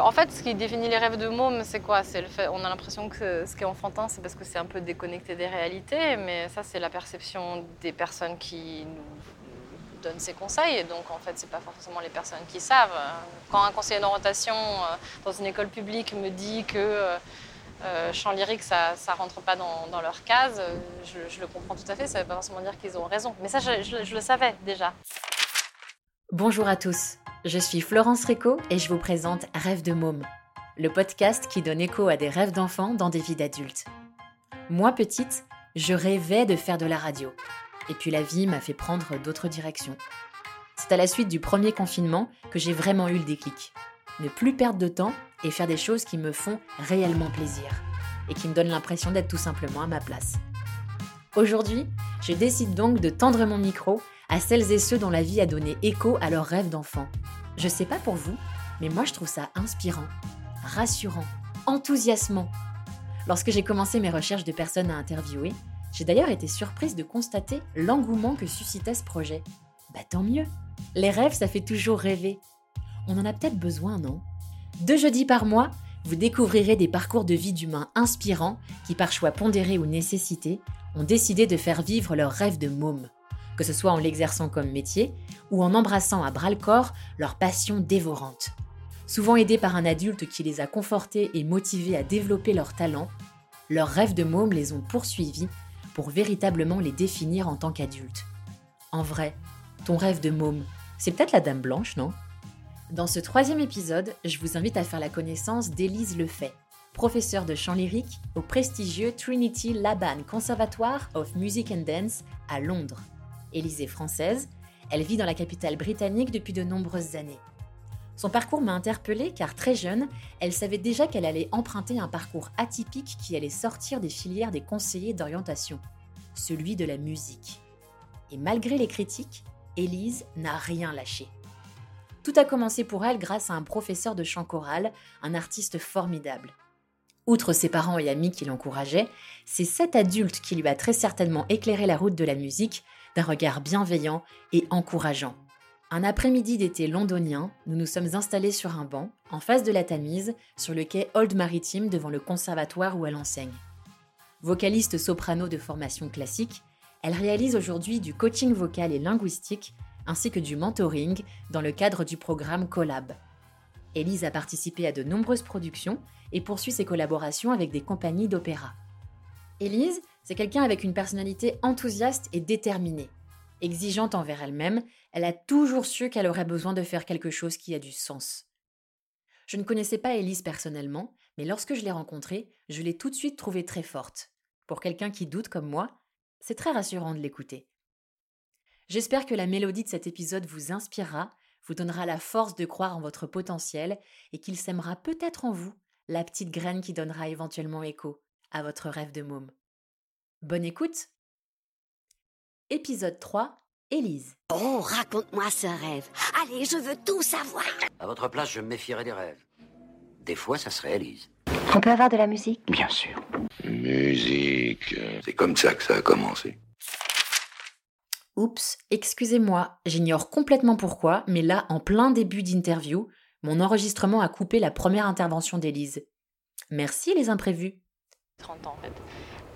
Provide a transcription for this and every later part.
En fait, ce qui définit les rêves de môme, c'est quoi? On a l'impression que ce qui est enfantin, c'est parce que c'est un peu déconnecté des réalités, mais ça, c'est la perception des personnes qui nous donnent ces conseils. Et donc, en fait, c'est pas forcément les personnes qui savent. Quand un conseiller d'orientation euh, dans une école publique me dit que euh, euh, chant lyrique, ça ne rentre pas dans, leur case, je, le comprends tout à fait. Ça veut pas forcément dire qu'ils ont raison. Mais ça, je le savais déjà. Bonjour à tous. Je suis Florence Rico et je vous présente Rêve de môme, le podcast qui donne écho à des rêves d'enfants dans des vies d'adultes. Moi petite, je rêvais de faire de la radio. Et puis la vie m'a fait prendre d'autres directions. C'est à la suite du premier confinement que j'ai vraiment eu le déclic. Ne plus perdre de temps et faire des choses qui me font réellement plaisir et qui me donnent l'impression d'être tout simplement à ma place. Aujourd'hui, je décide donc de tendre mon micro à celles et ceux dont la vie a donné écho à leurs rêves d'enfant. Je sais pas pour vous, mais moi je trouve ça inspirant, rassurant, enthousiasmant. Lorsque j'ai commencé mes recherches de personnes à interviewer, j'ai d'ailleurs été surprise de constater l'engouement que suscitait ce projet. Bah tant mieux. Les rêves, ça fait toujours rêver. On en a peut-être besoin, non? Deux jeudis par mois, vous découvrirez des parcours de vie d'humains inspirants qui, par choix pondéré ou nécessité, ont décidé de faire vivre leurs rêves de môme que ce soit en l'exerçant comme métier ou en embrassant à bras-le-corps leur passion dévorante. Souvent aidés par un adulte qui les a confortés et motivés à développer leurs talents, leurs rêves de môme les ont poursuivis pour véritablement les définir en tant qu'adultes. En vrai, ton rêve de môme, c'est peut-être la Dame Blanche, non? Dans ce troisième épisode, je vous invite à faire la connaissance d'Élise Lefay, professeure de chant lyrique au prestigieux Trinity Laban Conservatoire of Music and Dance à Londres. Élysée française, elle vit dans la capitale britannique depuis de nombreuses années. Son parcours m'a interpellée car très jeune, elle savait déjà qu'elle allait emprunter un parcours atypique qui allait sortir des filières des conseillers d'orientation, celui de la musique. Et malgré les critiques, Élise n'a rien lâché. Tout a commencé pour elle grâce à un professeur de chant choral, un artiste formidable. Outre ses parents et amis qui l'encourageaient, c'est cet adulte qui lui a très certainement éclairé la route de la musique d'un regard bienveillant et encourageant. Un après-midi d'été londonien, nous nous sommes installés sur un banc, en face de la Tamise, sur le quai Old Maritime devant le conservatoire où elle enseigne. Vocaliste soprano de formation classique, elle réalise aujourd'hui du coaching vocal et linguistique ainsi que du mentoring dans le cadre du programme Collab. Elise a participé à de nombreuses productions et poursuit ses collaborations avec des compagnies d'opéra. Élise, c'est quelqu'un avec une personnalité enthousiaste et déterminée. Exigeante envers elle-même, elle a toujours su qu'elle aurait besoin de faire quelque chose qui a du sens. Je ne connaissais pas Élise personnellement, mais lorsque je l'ai rencontrée, je l'ai tout de suite trouvée très forte. Pour quelqu'un qui doute comme moi, c'est très rassurant de l'écouter. J'espère que la mélodie de cet épisode vous inspirera, vous donnera la force de croire en votre potentiel et qu'il sèmera peut-être en vous la petite graine qui donnera éventuellement écho à votre rêve de môme. Bonne écoute Épisode 3 Élise. Oh, raconte-moi ce rêve. Allez, je veux tout savoir. À votre place, je me méfierais des rêves. Des fois, ça serait Élise. On peut avoir de la musique? Bien sûr. Musique. C'est comme ça que ça a commencé. Oups, excusez-moi, j'ignore complètement pourquoi, mais là, en plein début d'interview, mon enregistrement a coupé la première intervention d'Élise. Merci les imprévus. 30 ans en fait.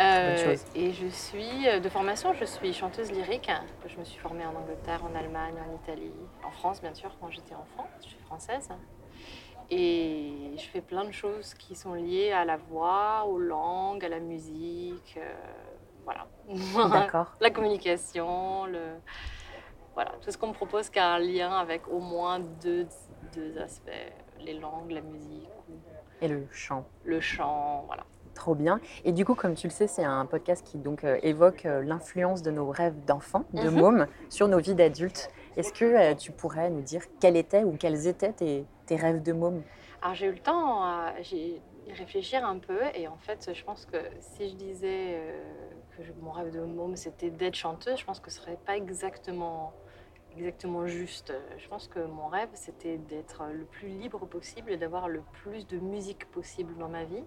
Euh, et je suis euh, de formation, je suis chanteuse lyrique. Je me suis formée en Angleterre, en Allemagne, en Italie, en France bien sûr quand j'étais enfant. Je suis française. Et je fais plein de choses qui sont liées à la voix, aux langues, à la musique, euh, voilà. D'accord. la communication, le voilà, tout ce qu'on me propose qui a un lien avec au moins deux, deux aspects, les langues, la musique. Et le chant. Le chant, voilà. Trop bien. Et du coup, comme tu le sais, c'est un podcast qui donc euh, évoque euh, l'influence de nos rêves d'enfants, de mhm. mômes, sur nos vies d'adultes. Est-ce que euh, tu pourrais nous dire quels étaient ou quels étaient tes, tes rêves de môme? Alors j'ai eu le temps à réfléchir un peu et en fait, je pense que si je disais que mon rêve de môme c'était d'être chanteuse, je pense que ce serait pas exactement exactement juste. Je pense que mon rêve, c'était d'être le plus libre possible et d'avoir le plus de musique possible dans ma vie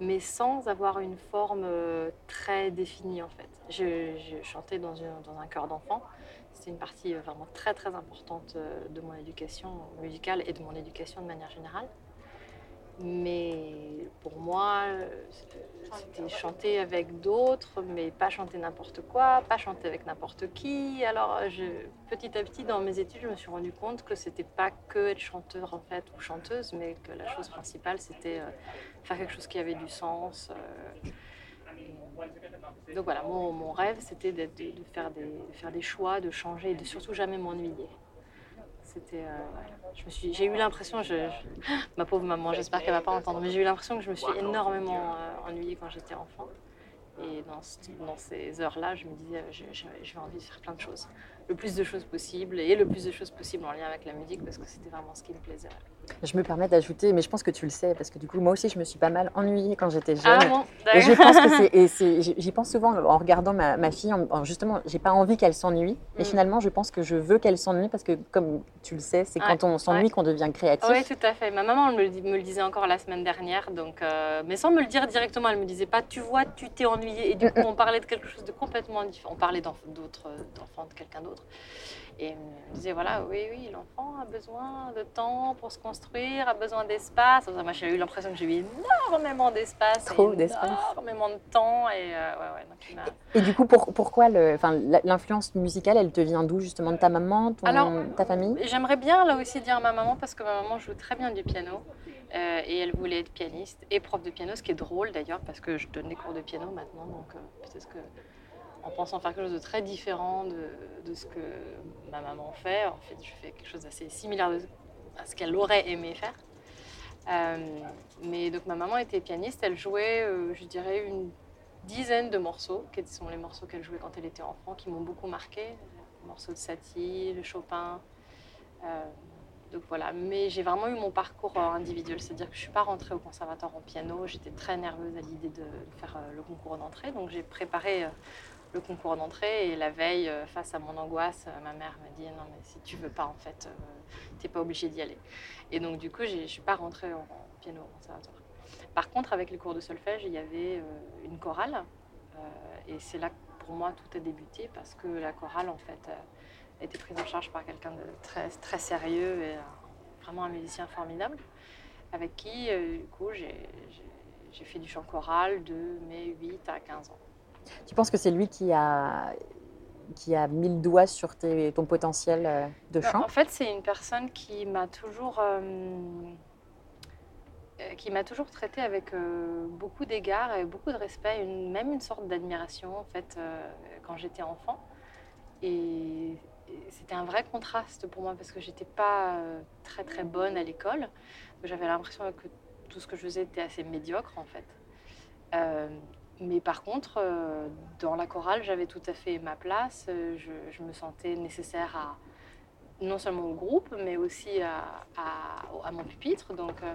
mais sans avoir une forme euh, très définie en fait. Je, chantais dans, dans un chœur d'enfant. C'était une partie euh, vraiment très très importante euh, de mon éducation musicale et de mon éducation de manière générale. Mais pour moi, c'était chanter avec d'autres, mais pas chanter n'importe quoi, pas chanter avec n'importe qui. Alors, petit à petit, dans mes études, je me suis rendu compte que c'était pas que être chanteur en fait ou chanteuse, mais que la chose principale, c'était euh, faire quelque chose qui avait du sens. euh, donc voilà, mon, rêve, c'était de faire des choix, de changer et de surtout jamais m'ennuyer. C'était, euh, j'ai eu l'impression, ma pauvre maman, j'espère qu'elle va pas entendre, mais j'ai eu l'impression que je me suis énormément euh, ennuyée quand j'étais enfant. Et dans, ce- dans ces heures-là, je me disais, j'ai envie de faire plein de choses, le plus de choses possible et le plus de choses possible en lien avec la musique parce que c'était vraiment ce qui me plaisait. Je me permets d'ajouter, mais je pense que tu le sais, parce que du coup, moi aussi, je me suis pas mal ennuyée quand j'étais jeune. Ah bon, Et je d'accord. pense que c'est, et c'est- j'y pense souvent en regardant ma, ma fille. En, en- justement, j'ai pas envie qu'elle s'ennuie. Et Mm. finalement, je pense que je veux qu'elle s'ennuie parce que, comme tu le sais, c'est Ouais, quand on s'ennuie ouais. qu'on devient créatif. Oui, tout à fait. Ma maman me, le dit- me le disait encore la semaine dernière, donc, euh, mais sans me le dire directement. Elle me disait pas, tu vois, tu t'es ennuyée. Et du coup, on parlait de quelque chose de complètement différent. On parlait d'autres, d'enfants, de quelqu'un d'autre. Et elle me disait, voilà, oui, oui, l'enfant a besoin de temps pour se construire, a besoin d'espace. Enfin, Moi, j'ai eu l'impression que j'ai eu énormément d'espace. Trop d'espace. Énormément de temps. Et euh, ouais, ouais, donc il Et du coup, pour- pourquoi l'influence musicale, elle te vient d'où justement de ta maman, ton- Alors, ta famille? J'aimerais bien là aussi dire à ma maman parce que ma maman joue très bien du piano euh, et elle voulait être pianiste et prof de piano, ce qui est drôle d'ailleurs parce que je donne des cours de piano maintenant, donc euh, peut-être que en pensant faire quelque chose de très différent de, ce que ma maman fait, en fait je fais quelque chose d'assez similaire à ce qu'elle aurait aimé faire. Euh, mais donc ma maman était pianiste, elle jouait, euh, je dirais, une dizaine de morceaux, qui sont les morceaux qu'elle jouait quand elle était enfant, qui m'ont beaucoup marqué. Morceaux de Satie, le Chopin. Euh, donc voilà, mais j'ai vraiment eu mon parcours individuel, c'est-à-dire que je ne suis pas rentrée au conservatoire en piano, j'étais très nerveuse à l'idée de faire le concours d'entrée, donc j'ai préparé le concours d'entrée et la veille, euh, face à mon angoisse, euh, ma mère m'a dit non mais si tu veux pas en fait, tu n'es pas obligée d'y aller. Et donc du coup, je ne suis pas rentrée en, piano au conservatoire. Par contre, avec les cours de solfège, il y avait euh, une chorale euh, et c'est là que pour moi tout a débuté parce que la chorale en fait euh, a été prise en charge par quelqu'un de très, très sérieux et euh, vraiment un musicien formidable avec qui euh, du coup j'ai fait du chant choral de mes 8 à 15 ans. Tu penses que c'est lui qui a, qui a mis le doigt sur tes- ton potentiel euh, de Non, chant? En fait, c'est une personne qui m'a toujours, euh, euh, qui m'a toujours traité avec euh, beaucoup d'égards et beaucoup de respect, une- même une sorte d'admiration en fait euh, quand j'étais enfant. Et, et c'était un vrai contraste pour moi parce que j'étais pas très très bonne à l'école. J'avais l'impression que tout ce que je faisais était assez médiocre en fait. Mais par contre, euh, dans la chorale, j'avais tout à fait ma place. Euh, Je, me sentais nécessaire à non seulement au groupe, mais aussi à, à- mon pupitre. Donc, euh,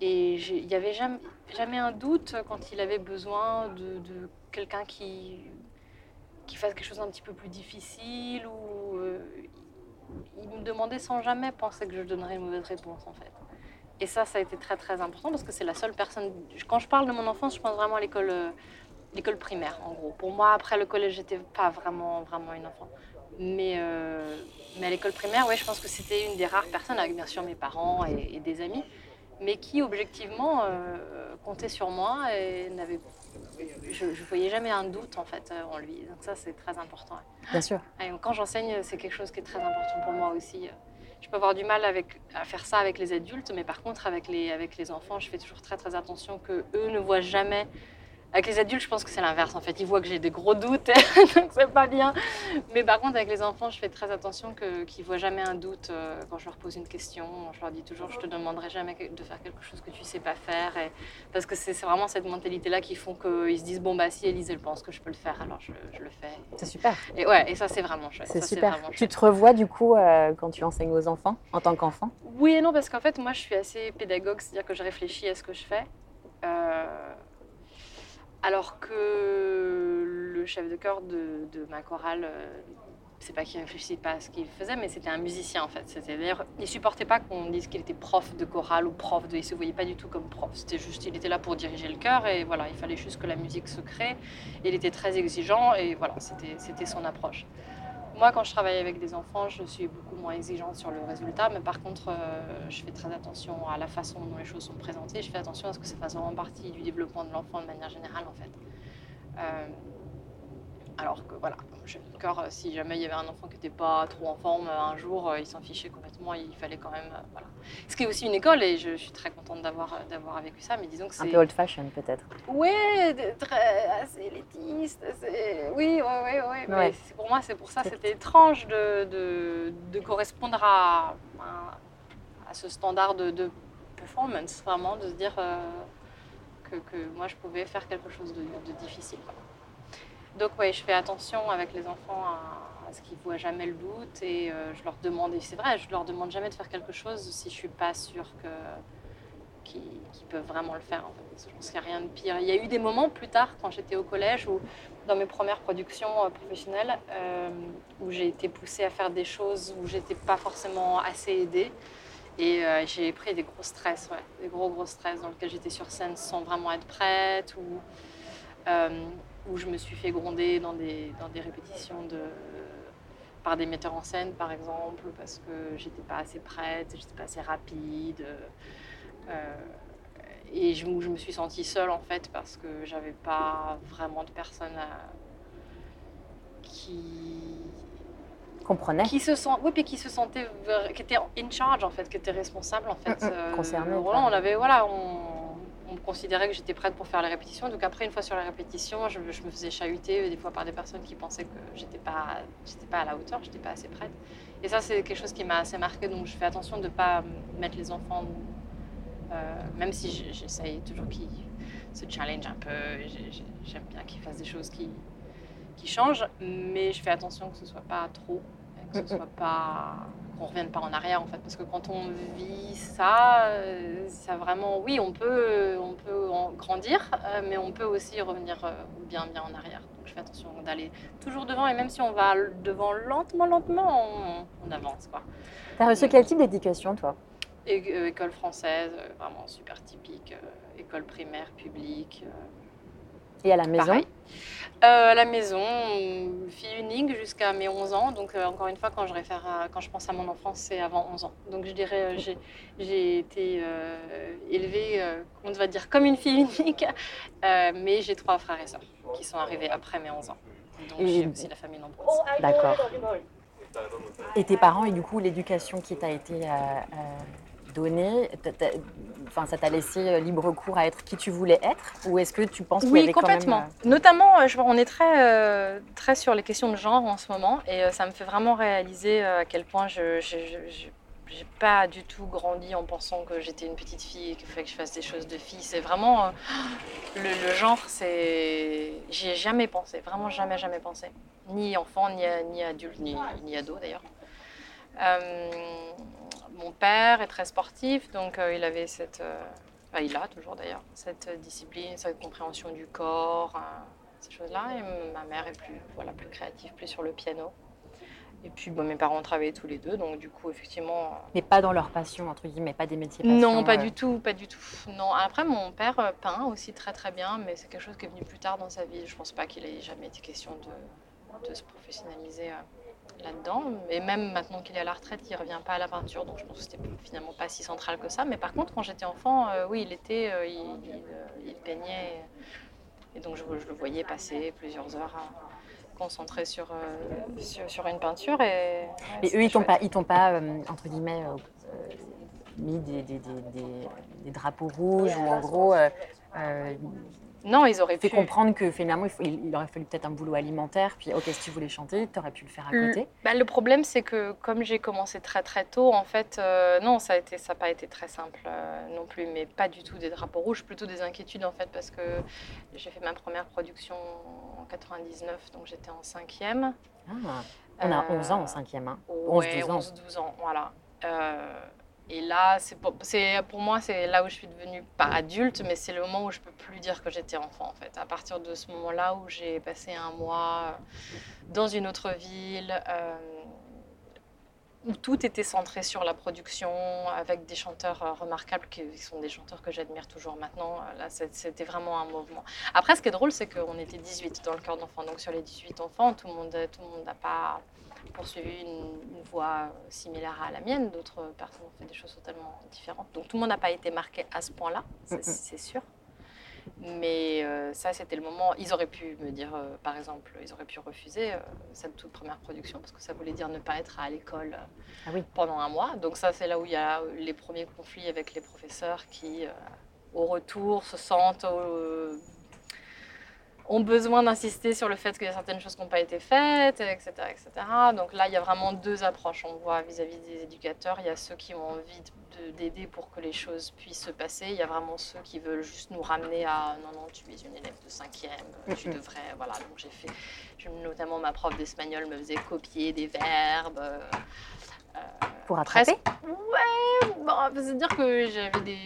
et il n'y avait jamais, jamais un doute quand il avait besoin de, de quelqu'un qui, qui fasse quelque chose d'un petit peu plus difficile ou il me demandait sans jamais penser que je donnerais une mauvaise réponse en fait. Et ça, ça a été très très important parce que c'est la seule personne. Quand je parle de mon enfance, je pense vraiment à l'école, euh, l'école primaire en gros. Pour moi, après le collège, j'étais pas vraiment vraiment une enfant. Mais, euh, mais à l'école primaire, ouais, je pense que c'était une des rares personnes, avec bien sûr mes parents et, et des amis, mais qui objectivement euh, comptait sur moi et n'avait, je, je voyais jamais un doute en fait en lui. Donc ça, c'est très important. Bien sûr. Et quand j'enseigne, c'est quelque chose qui est très important pour moi aussi. Je peux avoir du mal à faire ça avec les adultes, mais par contre, avec les, avec les enfants, je fais toujours très très attention que eux ne voient jamais. Avec les adultes, je pense que c'est l'inverse. En fait, ils voient que j'ai des gros doutes, donc c'est pas bien. Mais par contre, avec les enfants, je fais très attention que, qu'ils voient jamais un doute euh, quand je leur pose une question. Je leur dis toujours, je te demanderai jamais de faire quelque chose que tu sais pas faire. Et, parce que c'est, c'est vraiment cette mentalité-là qui font qu'ils se disent, bon bah si Elise elle pense que je peux le faire, alors je, je le fais. C'est super. Et ouais, et ça c'est vraiment chouette. C'est Ça, super. vraiment Tu te revois du coup euh, quand tu enseignes aux enfants, en tant qu'enfant? Oui et non, parce qu'en fait, moi, je suis assez pédagogue, c'est-à-dire que je réfléchis à ce que je fais. Euh, alors que le chef de chœur de, ma chorale, euh, c'est pas qu'il réfléchissait pas à ce qu'il faisait, mais c'était un musicien en fait. D'ailleurs, il supportait pas qu'on dise qu'il était prof de chorale ou prof de. Il se voyait pas du tout comme prof. C'était juste, il était là pour diriger le chœur et voilà, il fallait juste que la musique se crée. Il était très exigeant et voilà, c'était son approche. Moi, quand je travaille avec des enfants, je suis beaucoup moins exigeante sur le résultat, mais par contre, euh, je fais très attention à la façon dont les choses sont présentées. Je fais attention à ce que ça fasse vraiment partie du développement de l'enfant de manière générale, en fait. Euh, alors que voilà, euh, si jamais il y avait un enfant qui n'était pas trop en forme, euh, un jour, euh, il s'en fichait complètement, il fallait quand même. voilà. Ce qui est aussi une école, et je, je suis très contente d'avoir d'avoir vécu ça, mais disons que Un c'est. peu old fashion peut-être. De- très, assez élitiste. assez- Oui, ouais, ouais, ouais. mais pour moi, c'est pour ça, c'était étrange de, de, de correspondre à, à, à ce standard de, de performance, vraiment, de se dire euh, que, que moi, je pouvais faire quelque chose de, de difficile. quoi. Donc, oui, je fais attention avec les enfants à, ce qu'ils voient jamais le doute et euh, je leur demande, et c'est vrai, je leur demande jamais de faire quelque chose si je ne suis pas sûre que qui, qui peuvent vraiment le faire. Je pense qu'il n'y a rien de pire. Il y a eu des moments plus tard, quand j'étais au collège, ou dans mes premières productions euh, professionnelles, euh, où j'ai été poussée à faire des choses où j'étais pas forcément assez aidée. Et j'ai pris des gros stress, des gros gros stress dans lesquels j'étais sur scène sans vraiment être prête, ou où je me suis fait gronder dans des, dans des répétitions de, par des metteurs en scène, par exemple, parce que j'étais pas assez prête, j'étais pas assez rapide. Euh, et je, où je me suis sentie seule en fait parce que j'avais pas vraiment de personne à- qui Comprenait. qui se sent oui puis qui se sentait qui était in charge en fait qui était responsable en fait Mm, mm, concernée, voilà, enfin. on avait voilà on, on considérait que j'étais prête pour faire les répétitions donc après une fois sur les répétitions je, je me faisais chahuter euh, des fois par des personnes qui pensaient que j'étais pas j'étais pas à la hauteur j'étais pas assez prête. Et ça c'est quelque chose qui m'a assez marqué donc je fais attention de ne pas mettre les enfants euh, même si j'essaye toujours qu'ils se challenge un peu j'ai- j'ai- j'aime bien qu'ils fassent des choses qui qui changent. Mais je fais attention que ce soit pas trop que ce Mm, mm. soit pas qu'on revienne pas en arrière en fait parce que quand on vit ça euh, ça vraiment oui on peut on peut en grandir euh, mais on peut aussi revenir euh, bien bien en arrière. Donc je fais attention d'aller toujours devant et même si on va devant lentement lentement on, on avance quoi. T'as reçu quel type d'éducation toi? École française vraiment super typique école primaire publique Et à la maison Pareil. Euh, à la maison, fille unique jusqu'à mes 11 ans. Donc, euh, encore une fois, quand je, réfère à- quand je pense à mon enfance, c'est avant 11 ans. Donc, je dirais, euh, j'ai, été élevée, on va dire, comme une fille unique. Mais j'ai trois frères et sœurs qui sont arrivés après mes 11 ans. Donc, Et- j'ai aussi la famille nombreuse. D'accord. Et tes parents, et du coup, l'éducation qui t'a été euh, euh, t'as- enfin, ça t'a laissé euh, libre cours à être qui tu voulais être Ou est-ce que tu penses y Oui, avait quand complètement. même... Notamment, euh, je- on est très, euh, très sur les questions de genre en ce moment et euh, ça me fait vraiment réaliser euh, à quel point je n'ai pas du tout grandi en pensant que j'étais une petite fille et qu'il fallait que je fasse des choses de fille. C'est vraiment... euh, le, le genre, c'est... J'y ai jamais pensé, vraiment jamais, jamais pensé. Ni enfant, ni, ni adulte, ni, ni ado d'ailleurs. Euh, mon père est très sportif, donc euh, il avait cette... euh, Enfin, il a toujours d'ailleurs cette discipline, cette compréhension du corps, euh, ces choses-là. Et ma mère est plus, voilà, plus créative, plus sur le piano. Et puis bon, mes parents travaillaient tous les deux, donc du coup, effectivement. Mais pas dans leur passion, entre guillemets, pas des métiers passion. Non, pas euh, du tout, pas du tout. Non. Après, mon père euh, peint aussi très très bien, mais c'est quelque chose qui est venu plus tard dans sa vie. Je pense pas qu'il ait jamais été question de, de se professionnaliser euh, là-dedans. Et même maintenant qu'il est à la retraite, il revient pas à la peinture, donc je pense que c'était finalement pas si central que ça. Mais par contre, quand j'étais enfant, euh, oui, il était, euh, il, il, euh, il peignait, et donc je, je le voyais passer plusieurs heures à concentré sur, euh, sur, sur une peinture. Et, eux, ils t'ont pas, ils t'ont pas entre guillemets, mis des, des- des- des- drapeaux rouges ou en gros Non, ils auraient fait pu. comprendre que finalement, il, faut- il- il aurait fallu peut-être un boulot alimentaire. Puis, ok, si tu voulais chanter, tu aurais pu le faire à Le- côté. Bah, le problème, c'est que comme j'ai commencé très très tôt, en fait, euh, non, ça n'a pas été très simple euh, non plus, mais pas du tout des drapeaux rouges, plutôt des inquiétudes en fait, parce que j'ai fait ma première production en 99, donc j'étais en cinquième. Ah, on a Euh, 11 ans en cinquième. Hein. Ouais, 11-12 ans. 11-12 ans, voilà. Euh, et là, pour, pour moi, c'est là où je suis devenue pas adulte, mais c'est le moment où je peux plus dire que j'étais enfant, en fait. À partir de ce moment-là où j'ai passé un mois dans une autre ville, euh, où tout était centré sur la production, avec des chanteurs euh, remarquables qui sont des chanteurs que j'admire toujours maintenant. Euh, Là, c'était vraiment un mouvement. Après, ce qui est drôle, c'est qu'on était 18 dans le cœur d'enfant. Donc, sur les 18 enfants, tout le monde tout le monde n'a pas poursuivi une, une, voie similaire à la mienne. D'autres personnes ont fait des choses totalement différentes. Donc tout le monde n'a pas été marqué à ce point-là, c'est sûr. Mais euh, ça, c'était le moment. Ils auraient pu me dire, euh, par exemple, ils auraient pu refuser euh, cette toute première production parce que ça voulait dire ne pas être à l'école ah oui. pendant un mois. Donc ça, c'est là où il y a les premiers conflits avec les professeurs qui, au retour, se sentent ont besoin d'insister sur le fait qu'il y a certaines choses qui n'ont pas été faites, etc., etc. Donc là, il y a vraiment deux approches. On voit vis-à-vis des éducateurs, il y a ceux qui ont envie d'aider pour que les choses puissent se passer. Il y a vraiment ceux qui veulent juste nous ramener à non, non, tu es une élève de cinquième, tu devrais. Voilà, donc j'ai fait. Notamment, ma prof d'espagnol me faisait copier des verbes. Euh, pour attraper? Ouais, bon, c'est-à-dire que j'avais des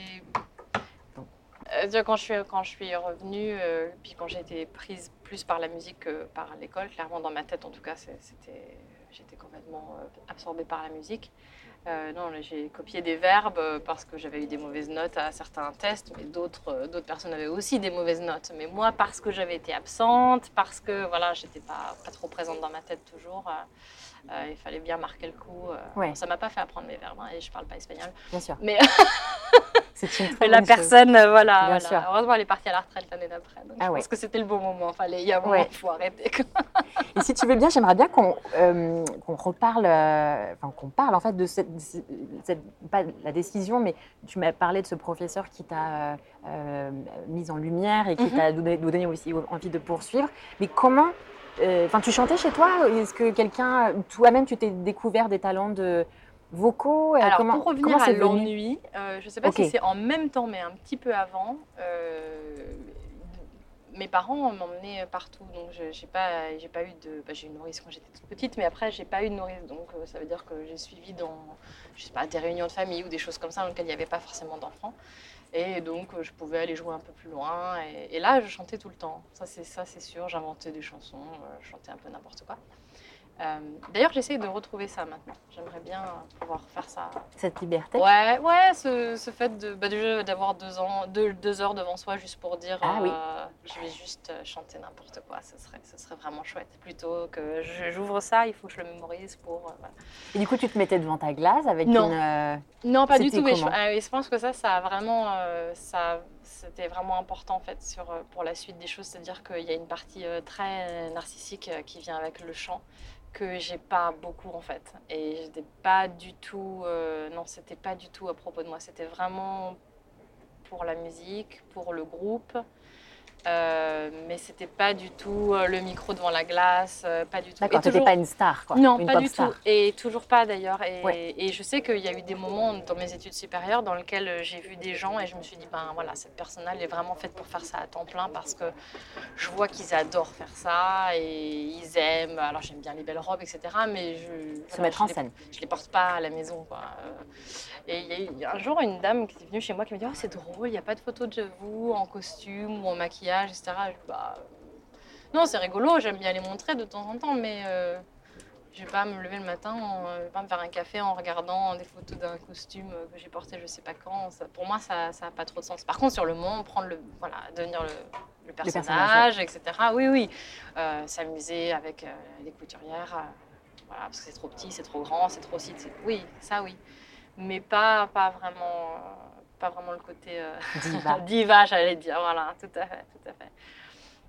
euh, quand je suis, quand je suis revenue, euh, puis quand j'ai été prise plus par la musique que par l'école, clairement dans ma tête en tout cas, c'était, j'étais complètement euh, absorbée par la musique. non, j'ai copié des verbes parce que j'avais eu des mauvaises notes à certains tests, mais d'autres, d'autres personnes avaient aussi des mauvaises notes. Mais moi, parce que j'avais été absente, parce que voilà, j'étais pas, pas trop présente dans ma tête toujours. il fallait bien marquer le coup. Ouais. ça m'a pas fait apprendre mes verbes hein, et je parle pas espagnol. Bien sûr. Mais la personne, euh, voilà, Heureusement, elle est partie à la retraite l'année d'après. Ah je pense que c'était le bon moment. Fallait, il y a un moment, il faut arrêter. Et si tu veux bien, j'aimerais bien qu'on euh, reparle, euh, enfin qu'on parle en fait de cette, pas la décision, mais tu m'as parlé de ce professeur qui t'a mise en lumière et qui mhm. t'a donné, donné, aussi envie de poursuivre. Mais comment Enfin, tu chantais chez toi Est-ce que quelqu'un, toi-même, tu t'es découvert des talents de, vocaux Alors, comment, pour revenir à l'ennui, euh, je ne sais pas si c'est en même temps, mais un petit peu avant, euh, mes parents m'emmenaient partout. Donc, je n'ai pas, j'ai pas eu de. Bah, j'ai eu une nourrice quand j'étais toute petite, mais après, j'ai pas eu de nourrice. Donc, euh, ça veut dire que j'ai suivi dans je sais pas, des réunions de famille ou des choses comme ça dans lesquelles il n'y avait pas forcément d'enfants. Et donc, je pouvais aller jouer un peu plus loin. Et, et là, je chantais tout le temps. Ça, c'est, ça, c'est sûr. J'inventais des chansons, je chantais un peu n'importe quoi. Euh, d'ailleurs, j'essaie de retrouver ça maintenant. J'aimerais bien pouvoir faire ça. Cette liberté Ouais, ouais ce, ce fait de, bah, d'avoir deux, ans, deux, deux, heures devant soi juste pour dire ah, oui. Euh, je vais juste euh, chanter n'importe quoi. Ce serait, ce serait vraiment chouette. Plutôt que j'ouvre ça, il faut que je le mémorise pour. Et du coup, tu te mettais devant ta glace avec non. une. Non, pas du tout. Mais je, je, pense que ça, ça a vraiment. ça, c'était vraiment important en fait sur, pour la suite des choses. C'est-à-dire qu'il y a une partie très narcissique qui vient avec le chant que j'ai pas beaucoup en fait. Et j'étais pas du tout. Euh, non, c'était pas du tout à propos de moi. C'était vraiment pour la musique, pour le groupe. Euh, mais c'était pas du tout euh, le micro devant la glace, euh, pas du tout. D'accord, toujours... pas une star, quoi. Non, pas du tout. Et toujours pas d'ailleurs. Et, et, je sais qu'il y a eu des moments dans mes études supérieures dans lesquels j'ai vu des gens et je me suis dit, ben voilà, cette personne-là, elle est vraiment faite pour faire ça à temps plein parce que je vois qu'ils adorent faire ça et ils aiment. Alors j'aime bien les belles robes, etc. Mais je. Se mettre en scène. je les porte pas à la maison, quoi. Et il y a un jour une dame qui est venue chez moi qui me dit, oh, c'est drôle, il n'y a pas de photo de vous en costume ou en maquillage etc. Bah, non, c'est rigolo, j'aime bien les montrer de temps en temps, mais euh, je vais pas me lever le matin, je vais pas me faire un café en regardant des photos d'un costume que j'ai porté je sais pas quand. pour moi, ça n'a pas trop de sens. Par contre, sur le moment, prendre le, voilà, devenir le, personnage, etc. Oui, oui. Euh, s'amuser avec euh, les couturières, voilà, parce que c'est trop petit, c'est trop grand, c'est trop si. Oui, ça, oui. Mais pas, pas vraiment pas vraiment le côté euh, diva, diva j'allais dire. Voilà, tout à fait, tout à fait.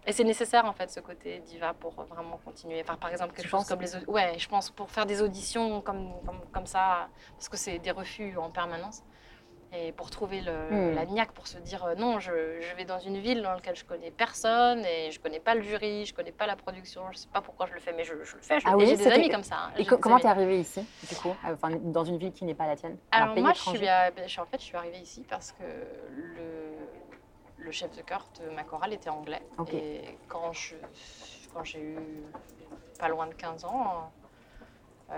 Et c'est nécessaire en fait ce côté diva pour vraiment continuer. Enfin, par exemple quelque chose comme les ouais, je pense pour faire des auditions comme, comme, comme ça parce que c'est des refus en permanence et pour trouver le, hmm. la niaque pour se dire euh, non, je, je, vais dans une ville dans laquelle je connais personne et je connais pas le jury, je connais pas la production, je sais pas pourquoi je le fais, mais je, je le fais. ah oui, j'ai des amis comme ça. Hein. Et comment t'es arrivée ici, du coup, enfin, dans une ville qui n'est pas la tienne Alors moi, je suis, ben, en fait, je suis arrivée ici parce que le, le chef de chœur de ma chorale était anglais. Et quand je quand j'ai eu pas loin de 15 ans, euh,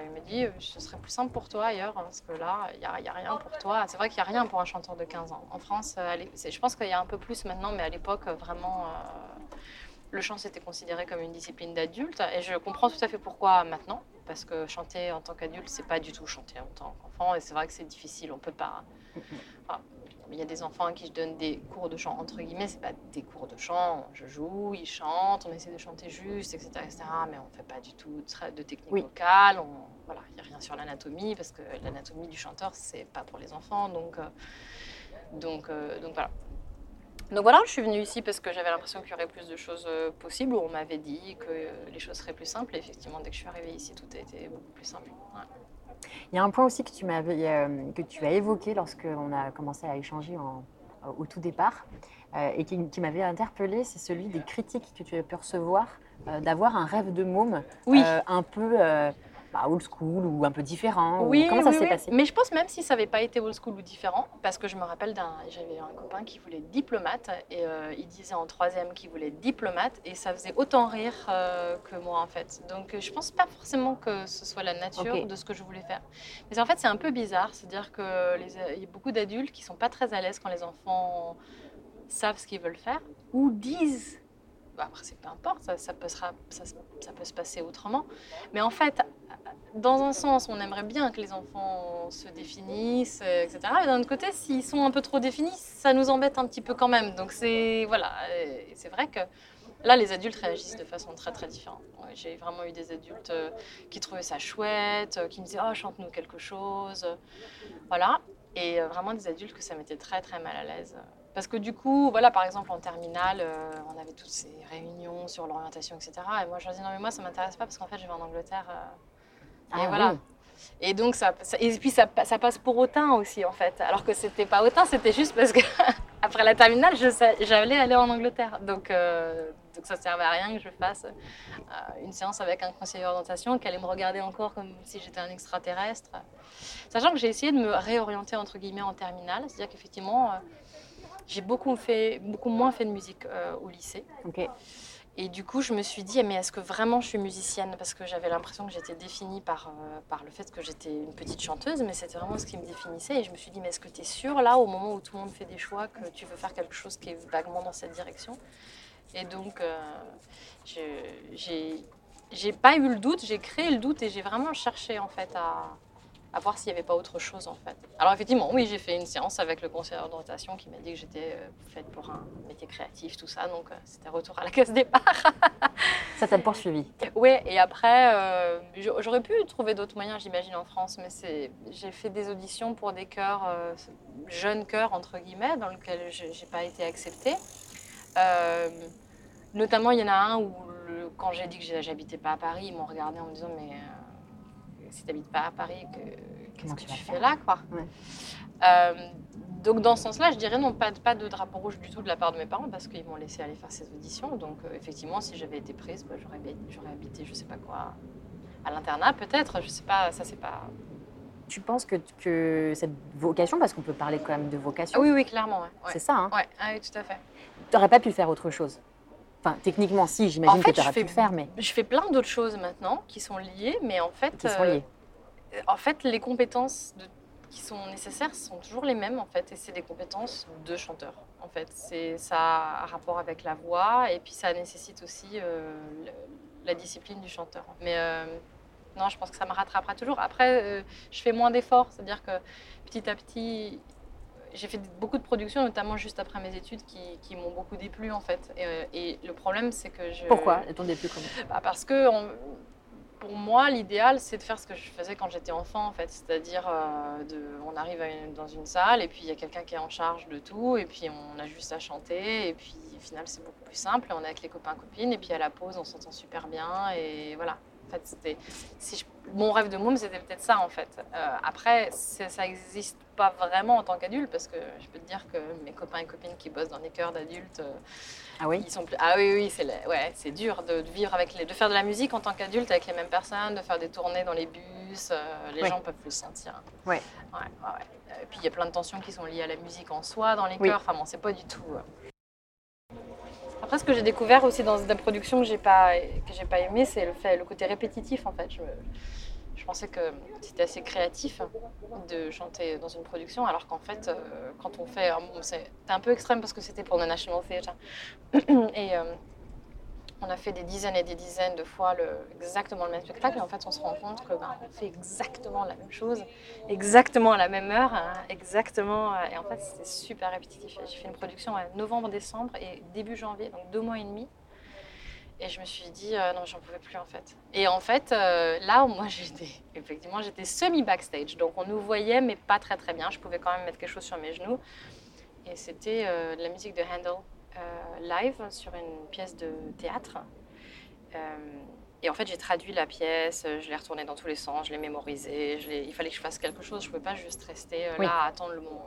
il me dit, euh, ce serait plus simple pour toi ailleurs, hein, parce que là, il n'y a, rien pour toi. C'est vrai qu'il n'y a rien pour un chanteur de 15 ans. En France, euh, je pense qu'il y a un peu plus maintenant, mais à l'époque, vraiment, le chant, c'était considéré comme une discipline d'adulte. Et je comprends tout à fait pourquoi maintenant, parce que chanter en tant qu'adulte, c'est pas du tout chanter en tant qu'enfant. Et c'est vrai que c'est difficile, on peut pas. Il y a des enfants à qui je donne des cours de chant, entre guillemets, c'est pas des cours de chant, je joue, ils chantent, on essaie de chanter juste, etc. etc. mais on ne fait pas du tout de, technique Oui. vocale, on, voilà, il n'y a rien sur l'anatomie, parce que l'anatomie du chanteur, c'est pas pour les enfants, donc, euh, donc, euh, donc voilà. Donc voilà, je suis venue ici parce que j'avais l'impression qu'il y aurait plus de choses euh, possibles, où on m'avait dit que les choses seraient plus simples, et effectivement, dès que je suis arrivée ici, tout a été beaucoup plus simple. Ouais. Il y a un point aussi que tu, m'avais, euh, que tu as évoqué lorsque on a commencé à échanger en- au tout départ euh, et qui, qui m'avait interpellée, c'est celui des critiques que tu as pu recevoir euh, d'avoir un rêve de môme Oui. euh, un peu euh, bah, old school ou un peu différent. ou- Oui, Comment ça s'est oui. passé? Mais je pense même si ça n'avait pas été old school ou différent, parce que je me rappelle d'un, j'avais un copain qui voulait être diplomate et euh, il disait en troisième qu'il voulait être diplomate et ça faisait autant rire euh, que moi en fait. Donc euh, je pense pas forcément que ce soit la nature de ce que je voulais faire. Mais en fait c'est un peu bizarre, c'est-à-dire que les, il y a beaucoup d'adultes qui sont pas très à l'aise quand les enfants savent ce qu'ils veulent faire ou disent. Bah, après c'est peu importe, ça, ça peut se passer autrement. Mais en fait, dans un sens, on aimerait bien que les enfants se définissent, euh, etc. Mais d'un autre côté, s'ils sont un peu trop définis, ça nous embête un petit peu quand même. Donc c'est voilà, c'est vrai que là, les adultes réagissent de façon très très différente. J'ai vraiment eu des adultes euh, qui trouvaient ça chouette, euh, qui me disaient oh chante-nous quelque chose, voilà. Et vraiment des adultes que ça mettait très très mal à l'aise. Parce que du coup, voilà, par exemple en terminale, euh, on avait toutes ces réunions sur l'orientation, etc. Et moi, je leur dis non mais moi ça m'intéresse pas parce qu'en fait, je vais en Angleterre. euh, et Ah voilà. oui. Et donc, ça, ça- et puis ça, ça passe pour autant aussi, en fait. Alors que c'était pas autant, c'était juste parce que après la terminale, j'allais aller en Angleterre. Donc, euh, donc ça servait à rien que je fasse euh, une séance avec un conseiller d'orientation qui allait me regarder encore comme si j'étais un extraterrestre. Sachant que j'ai essayé de me réorienter, entre guillemets, en terminale. C'est-à-dire qu'effectivement, j'ai beaucoup, fait, beaucoup moins fait de musique euh, au lycée. Et du coup, je me suis dit, mais est-ce que vraiment je suis musicienne? Parce que j'avais l'impression que j'étais définie par, euh, par le fait que j'étais une petite chanteuse, mais c'était vraiment ce qui me définissait. Et je me suis dit, mais est-ce que tu es sûre, là, au moment où tout le monde fait des choix, que tu veux faire quelque chose qui est vaguement dans cette direction? Et donc, euh, j'ai j'ai pas eu le doute, j'ai créé le doute et j'ai vraiment cherché, en fait, à, à voir s'il n'y avait pas autre chose, en fait. Alors, effectivement, oui, j'ai fait une séance avec le conseiller d'orientation qui m'a dit que j'étais euh, faite pour un métier créatif, tout ça. Donc, euh, c'était retour à la case départ. Ça t'a poursuivi. Ouais, et après, euh, j'a- j'aurais pu trouver d'autres moyens, j'imagine, en France, mais j'ai fait des auditions pour des chœurs, jeunes chœurs, entre guillemets, dans lesquels je n'ai pas été acceptée. Notamment, il y en a un où, le- quand j'ai dit que j'habitais pas à Paris, ils m'ont regardé en me disant, mais si tu n'habites pas à Paris, que, qu'est-ce que tu fais là, quoi Ouais. Euh, donc dans ce sens-là, je dirais non, pas, de- pas de drapeau rouge du tout de la part de mes parents parce qu'ils m'ont laissé aller faire ces auditions. Donc euh, effectivement, si j'avais été prise, bah, j'aurais, habi- j'aurais habité, je sais pas quoi, à l'internat peut-être. Je sais pas, ça c'est pas. Tu penses que, que cette vocation, parce qu'on peut parler quand même de vocation, Ah oui, oui, clairement, ouais. c'est ça, hein, Ouais, ah oui, tout à fait. tu n'aurais pas pu faire autre chose Enfin, techniquement, si, j'imagine En fait, que tu aurais pu le faire, mais Je fais plein d'autres choses maintenant qui sont liées, mais en fait, qui sont euh, liés. en fait, les compétences de- qui sont nécessaires sont toujours les mêmes en fait, et c'est des compétences de chanteur. En fait, c'est ça a un rapport avec la voix et puis ça nécessite aussi euh, le- la discipline du chanteur. Mais euh, non, je pense que ça me rattrapera toujours. Après, euh, je fais moins d'efforts, c'est-à-dire que petit à petit. J'ai fait beaucoup de productions, notamment juste après mes études, qui, qui m'ont beaucoup déplu en fait. Et, euh, et le problème, c'est que je. Pourquoi ton début comment? Bah, parce que on- pour moi, l'idéal, c'est de faire ce que je faisais quand j'étais enfant, en fait. C'est-à-dire, euh, de, on arrive à une- dans une salle et puis il y a quelqu'un qui est en charge de tout et puis on a juste à chanter et puis au final, c'est beaucoup plus simple. On est avec les copains copines et puis à la pause, on s'entend super bien et voilà. En fait, c'était, si je- mon rêve de môme, c'était peut-être ça, en fait. Euh, après, ça n'existe pas vraiment en tant qu'adulte parce que je peux te dire que mes copains et copines qui bossent dans les chœurs d'adultes, euh, Ah oui ils sont plus... Ah oui, oui, c'est la- ouais, c'est dur de, de vivre avec les... de faire de la musique en tant qu'adulte avec les mêmes personnes, de faire des tournées dans les bus. euh, les Ouais. gens peuvent plus le sentir. Ouais. Ouais, ouais, ouais. Et puis il y a plein de tensions qui sont liées à la musique en soi, dans les Oui. chœurs. Enfin bon, c'est pas du tout. euh. Après, ce que j'ai découvert aussi dans des productions que j'ai pas que j'ai pas aimé, c'est le fait, le côté répétitif en fait. Je, je pensais que c'était assez créatif de chanter dans une production, alors qu'en fait, euh, quand on fait, bon, c'est- c'était un peu extrême parce que c'était pour le National Theatre. Et euh, on a fait des dizaines et des dizaines de fois le, exactement le même spectacle. Et en fait, on se rend compte que ben, on fait exactement la même chose, exactement à la même heure, hein, exactement. euh, Et en fait, c'était super répétitif. J'ai fait une production en novembre-décembre et début janvier, donc deux mois et demi. Et je me suis dit, euh, non, j'en pouvais plus en fait. Et en fait, euh, là, moi, j'étais, effectivement, j'étais semi-backstage. Donc, on nous voyait, mais pas très très bien. Je pouvais quand même mettre quelque chose sur mes genoux. Et c'était euh, de la musique de Handel euh, live sur une pièce de théâtre. Et en fait, j'ai traduit la pièce, je l'ai retournée dans tous les sens, je l'ai mémorisée. je l'ai- il fallait que je fasse quelque chose. Je ne pouvais pas juste rester Oui. là à attendre le moment.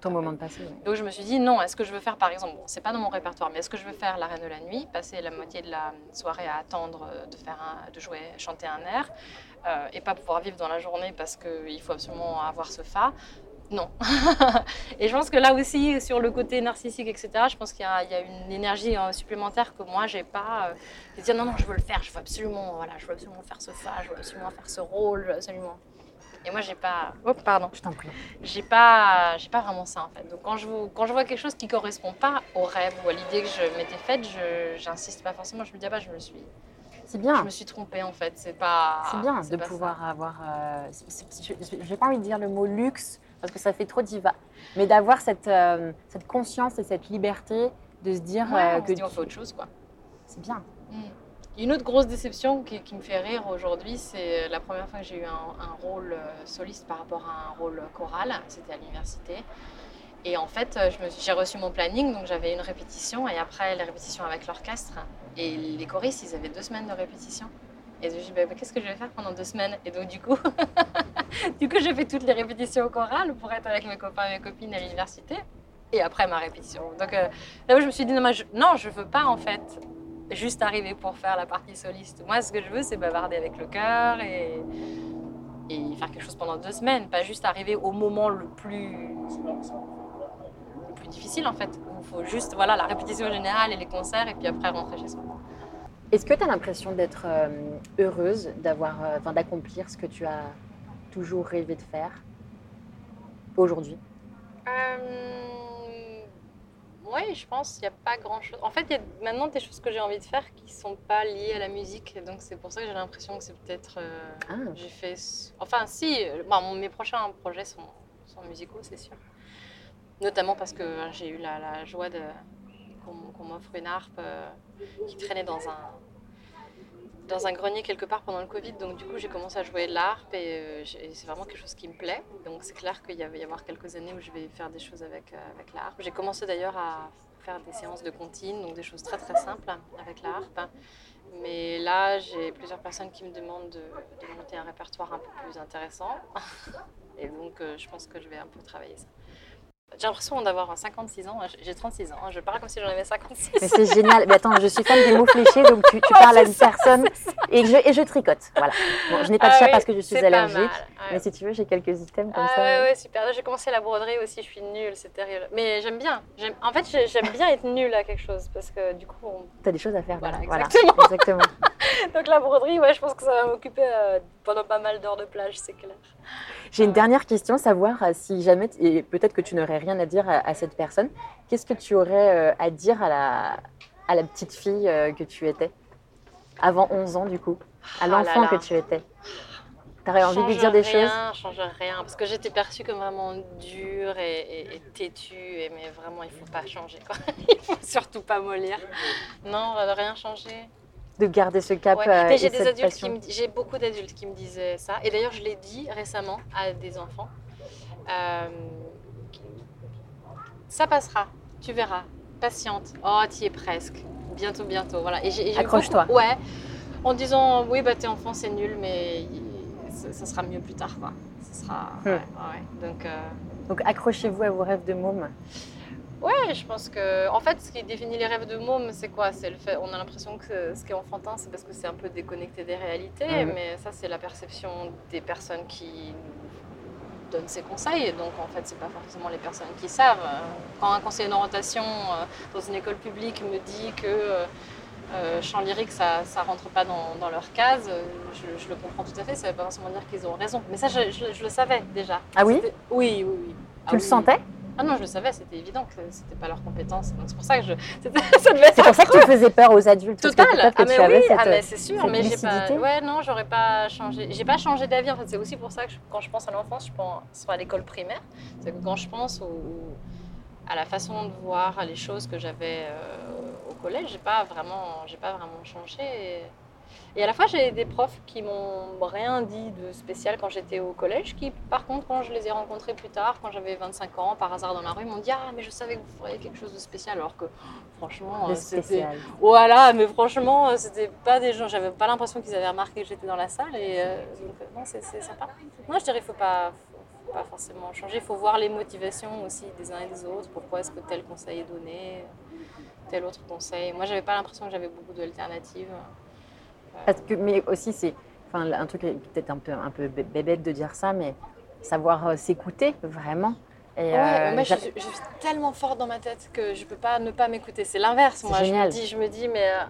Ton moment de passer. ouais. Donc je me suis dit non, est-ce que je veux faire par exemple, bon, c'est pas dans mon répertoire, mais est-ce que je veux faire La Reine de la Nuit, passer la moitié de la soirée à attendre euh, de faire un- de jouer, chanter un air, euh, et pas pouvoir vivre dans la journée parce qu'il faut absolument avoir ce fa? Non. et je pense que là aussi, sur le côté narcissique, etc., je pense qu'il y, a il y a une énergie euh, supplémentaire que moi, j'ai pas. euh, de dire non, non, je veux le faire, je veux absolument, voilà, je veux absolument faire ce fa, je veux absolument faire ce rôle, je veux absolument. Et moi, j'ai pas. Oh, pardon Je t'en prie. j'ai pas j'ai pas vraiment ça en fait donc quand je vois, quand je vois quelque chose qui correspond pas au rêve ou à l'idée que je m'étais faite je j'insiste pas forcément je me dis ah bah je me suis C'est bien. je me suis trompée en fait c'est pas C'est bien de pas ça. pouvoir avoir. euh, n'ai pas envie de dire le mot luxe parce que ça fait trop diva, mais d'avoir cette, euh, cette conscience et cette liberté de se dire Ouais, euh, on que se dit on fait autre chose quoi c'est bien. Mm. Une autre grosse déception qui, me fait rire aujourd'hui, c'est la première fois que j'ai eu un, rôle euh, soliste par rapport à un rôle choral. C'était à l'université. Et en fait, euh, j'ai reçu mon planning, donc j'avais une répétition et après les répétitions avec l'orchestre. Et les choristes, ils avaient deux semaines de répétition. Et je me suis dit, bah, bah, qu'est-ce que je vais faire pendant deux semaines? Et donc, du coup, du coup, j'ai fait toutes les répétitions chorales pour être avec mes copains et mes copines à l'université. Et après ma répétition. Donc, euh, là où je me suis dit, non, je, non, je veux pas en fait juste arriver pour faire la partie soliste. Moi, ce que je veux, c'est bavarder avec le cœur et, et faire quelque chose pendant deux semaines, pas juste arriver au moment le plus, le plus difficile en fait. où Il faut juste voilà, la répétition générale et les concerts et puis après rentrer chez soi. Est-ce que tu as l'impression d'être euh, heureuse, d'avoir, euh, enfin, d'accomplir ce que tu as toujours rêvé de faire aujourd'hui? Oui, je pense qu'il n'y a pas grand-chose. En fait, il y a maintenant des choses que j'ai envie de faire qui ne sont pas liées à la musique. Donc c'est pour ça que j'ai l'impression que c'est peut-être... euh, Ah. J'ai fait... Enfin, si, euh, bon, mon- mes prochains projets sont, sont musicaux, c'est sûr. Notamment parce que j'ai eu la, la joie de qu'on m'offre une harpe euh, qui traînait dans un, dans un grenier quelque part pendant le Covid. Donc du coup, j'ai commencé à jouer de l'harpe et, euh, c'est vraiment quelque chose qui me plaît. Donc c'est clair qu'il va y avoir quelques années où je vais faire des choses avec, euh, avec. J'ai commencé d'ailleurs à faire des séances de comptine, donc des choses très très simples avec la harpe. Mais là, j'ai plusieurs personnes qui me demandent de, de monter un répertoire un peu plus intéressant. Et donc, euh, je pense que je vais un peu travailler ça. J'ai l'impression d'avoir 56 ans. J'ai 36 ans. hein. Je parle comme si j'en avais 56. Mais c'est génial. Mais attends, je suis fan des mots fléchés, donc tu, tu parles à une personne et je, et je tricote. Voilà. Bon, je n'ai pas de Ah chat oui, parce que je suis allergique. mal, ouais. Mais si tu veux, j'ai quelques items comme Ah ça. ouais, ouais, super. J'ai commencé la broderie aussi, je suis nulle, c'est terrible. Mais j'aime bien. En fait, j'ai- j'aime bien être nulle à quelque chose parce que du coup, on- Tu as des choses à faire. Voilà, Voilà, exactement. exactement. donc la broderie, ouais, je pense que ça va m'occuper euh, pendant pas mal d'heures de plage, c'est clair. J'ai une dernière question, savoir euh, si jamais, et peut-être que tu n'aurais rien à dire à, à cette personne, qu'est-ce que tu aurais euh, à dire à la, à la petite fille que tu étais? Avant 11 ans, du coup À Ah l'enfant que tu étais Tu aurais envie de lui dire des rien, choses? change rien, parce que j'étais perçue comme vraiment dure et, et- et têtue, et, mais vraiment il faut pas changer quoi. il faut surtout pas mollir. Non, rien changer. De garder ce cap Ouais. euh, j'ai des qui me beaucoup d'adultes qui me disaient ça, et d'ailleurs je l'ai dit récemment à des enfants. Euh, ça passera, tu verras. Patiente. Oh, tu y es presque. Bientôt, bientôt. Voilà. Et j'ai- et j'ai Accroche-toi. Ouais. En disant, oui, bah t'es enfant, c'est nul, mais ça, ça sera mieux plus tard, quoi. Ça sera. Hmm. Ouais, ouais. Donc. euh, Donc accrochez-vous à vos rêves de môme. Ouais, je pense que, en fait, ce qui définit les rêves de môme, c'est quoi? C'est le fait. On a l'impression que ce qui est enfantin, c'est parce que c'est un peu déconnecté des réalités, mais ça, c'est la perception des personnes qui donnent ces conseils. Donc, en fait, c'est pas forcément les personnes qui savent. Quand un conseiller d'orientation euh, dans une école publique me dit que euh, euh, chant lyrique, ça, ça rentre pas dans, dans leur case, je, je le comprends tout à fait. Ça veut pas forcément dire qu'ils ont raison. Mais ça, je, je- je le savais déjà. Ah oui? Oui, oui, oui. Ah Tu le oui. sentais? Ah non, je le savais, c'était évident que c'était pas leur compétence. Donc c'est pour ça que je. C'est pour ça que tu faisais peur aux adultes. parce que Total. peut-être que Ah tu mais avais oui, cette- ah, mais c'est sûr, mais j'ai pas. Ouais, non, j'aurais pas changé. J'ai pas changé d'avis. En fait, c'est aussi pour ça que je- quand je pense à l'enfance, je pense à l'école primaire. C'est que quand je pense au- à la façon de voir les choses que j'avais euh, au collège, j'ai pas vraiment, j'ai pas vraiment changé. Et, et à la fois, j'ai des profs qui m'ont rien dit de spécial quand j'étais au collège, qui, par contre, quand je les ai rencontrés plus tard, quand j'avais 25 ans, par hasard dans la rue, m'ont dit ah mais je savais que vous feriez quelque chose de spécial, alors que franchement, euh, c'était voilà, mais franchement, euh, c'était pas des gens. J'avais pas l'impression qu'ils avaient remarqué que j'étais dans la salle. Et euh, donc, non, c'est sympa. Moi, je dirais qu'il faut pas, faut, faut pas forcément changer. Il faut voir les motivations aussi des uns et des autres. Pourquoi est-ce que tel conseil est donné, tel autre conseil. Moi, j'avais pas l'impression que j'avais beaucoup d'alternatives. Parce que, mais aussi, c'est enfin, un truc peut-être un peu, un peu bé- bébête de dire ça, mais savoir euh, s'écouter vraiment. Et, Ouais, euh, moi je, suis- je suis tellement forte dans ma tête que je peux pas ne pas m'écouter. C'est l'inverse. Moi, je me dis, je me dis, mais euh,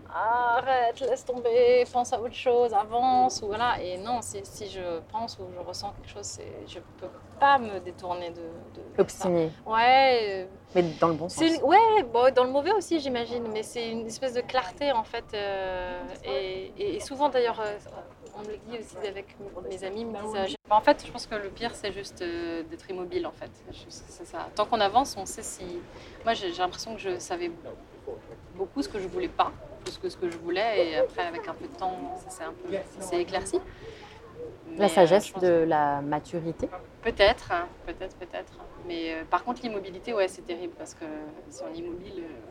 arrête, laisse tomber, pense à autre chose, avance ou voilà. Et non, si, si je pense ou je ressens quelque chose, je peux pas me détourner de. de, obstinée, Ouais. euh, mais dans le bon sens. une- ouais, bon, dans le mauvais aussi, j'imagine, mais c'est une espèce de clarté en fait. euh, et, souvent d'ailleurs, on me le dit aussi avec mes amis, me disent. euh, en fait, je pense que le pire, c'est juste euh, d'être immobile en fait. C'est ça. Tant qu'on avance, on sait si. Moi, j'ai l'impression que je savais beaucoup ce que je voulais pas, plus que ce que je voulais, et après, avec un peu de temps, ça s'est un peu ça s'est éclairci. Mais, La euh, sagesse de la maturité. Peut-être, hein, peut-être, peut-être. Mais euh, par contre, l'immobilité, ouais, c'est terrible parce que si on est immobile, euh,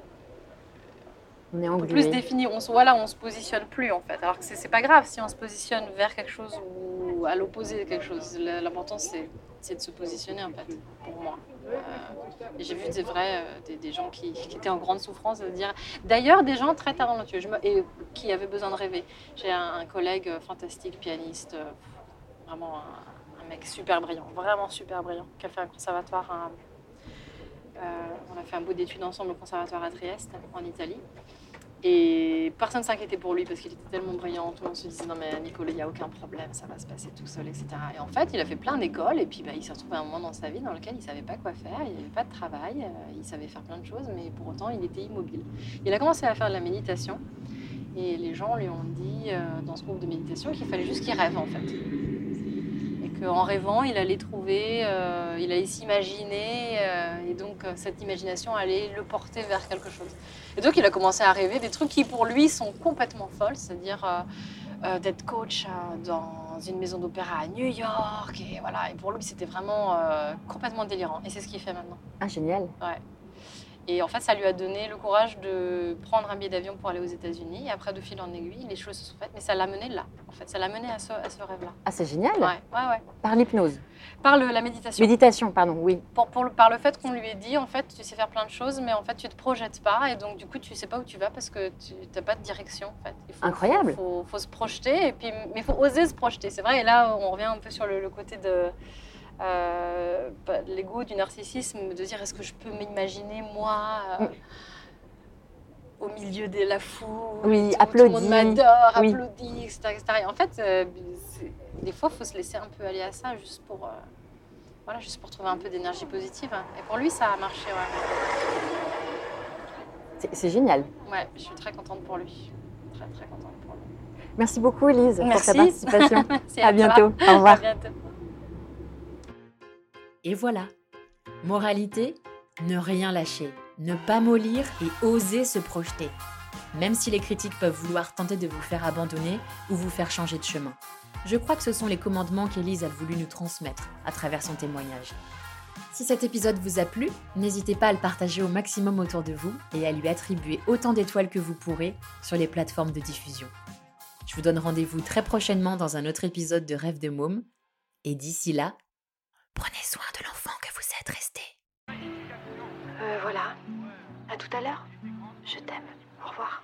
On est plus définir. On se, voilà, on se positionne plus en fait. Alors que c'est pas grave si on se positionne vers quelque chose ou à l'opposé de quelque chose. L'important, c'est de se positionner en fait, pour moi. Euh, J'ai vu des vrais, euh, des, des gens qui, qui étaient en grande souffrance de dire. D'ailleurs, des gens très talentueux je me- et qui avaient besoin de rêver. J'ai un, un collègue euh, fantastique, pianiste, euh, vraiment un, un mec super brillant, vraiment super brillant, qui a fait un conservatoire. un- on a fait un bout d'études ensemble au conservatoire à Trieste, en Italie. Et personne ne s'inquiétait pour lui parce qu'il était tellement brillant. Tout le monde se disait non mais Nicolas, il n'y a aucun problème, ça va se passer tout seul, etc. Et en fait, il a fait plein d'écoles et puis bah, il s'est retrouvé à un moment dans sa vie dans lequel il ne savait pas quoi faire, il n'y avait pas de travail, euh, il savait faire plein de choses, mais pour autant il était immobile. Il a commencé à faire de la méditation et les gens lui ont dit euh, dans ce groupe de méditation qu'il fallait juste qu'il rêve en fait. Qu'en rêvant, il allait trouver, euh, il allait s'imaginer, euh, et donc euh, cette imagination allait le porter vers quelque chose. Et donc il a commencé à rêver des trucs qui pour lui sont complètement folles, c'est-à-dire euh, d'être coach dans une maison d'opéra à New York, et voilà. Et pour lui c'était vraiment complètement délirant. Et c'est ce qu'il fait maintenant. Ah, génial. Et en fait, ça lui a donné le courage de prendre un billet d'avion pour aller aux États-Unis. Et après, de fil en aiguille, les choses se sont faites. Mais ça l'a mené là. En fait, ça l'a mené à ce, à ce rêve-là. Ah, c'est génial. Ouais, ouais, ouais. Par l'hypnose. Par le- la méditation. Méditation, pardon, oui. pour, pour le- par le fait qu'on lui ait dit, en fait, tu sais faire plein de choses, mais en fait, tu te projettes pas. Et donc, du coup, tu sais pas où tu vas parce que tu n'as pas de direction. En fait. Il faut, Incroyable. Il faut, faut se projeter. Et puis, mais il faut oser se projeter. C'est vrai. Et là, on revient un peu sur le, le côté de. Euh, bah, l'ego, du narcissisme, de dire est-ce que je peux m'imaginer moi euh, Mm. au milieu de la foule, Oui, tout, tout le monde m'adore, Oui. applaudit, etc., etc. Et en fait, euh, des fois, il faut se laisser un peu aller à ça juste pour, voilà, juste pour trouver un peu d'énergie positive. Et pour lui, ça a marché. Ouais, C'est- génial. ouais je suis très contente pour lui. Très, très contente pour lui. Merci beaucoup, Elise, pour ta participation. Merci à toi. bientôt. Au À revoir. bientôt. Et voilà. Moralité, ne rien lâcher, ne pas mollir et oser se projeter. Même si les critiques peuvent vouloir tenter de vous faire abandonner ou vous faire changer de chemin. Je crois que ce sont les commandements qu'Élise a voulu nous transmettre à travers son témoignage. Si cet épisode vous a plu, n'hésitez pas à le partager au maximum autour de vous et à lui attribuer autant d'étoiles que vous pourrez sur les plateformes de diffusion. Je vous donne rendez-vous très prochainement dans un autre épisode de Rêve de Môme. Et d'ici là, prenez soin de l'enfant que vous êtes resté. Euh, voilà. À tout à l'heure. Je t'aime. Au revoir.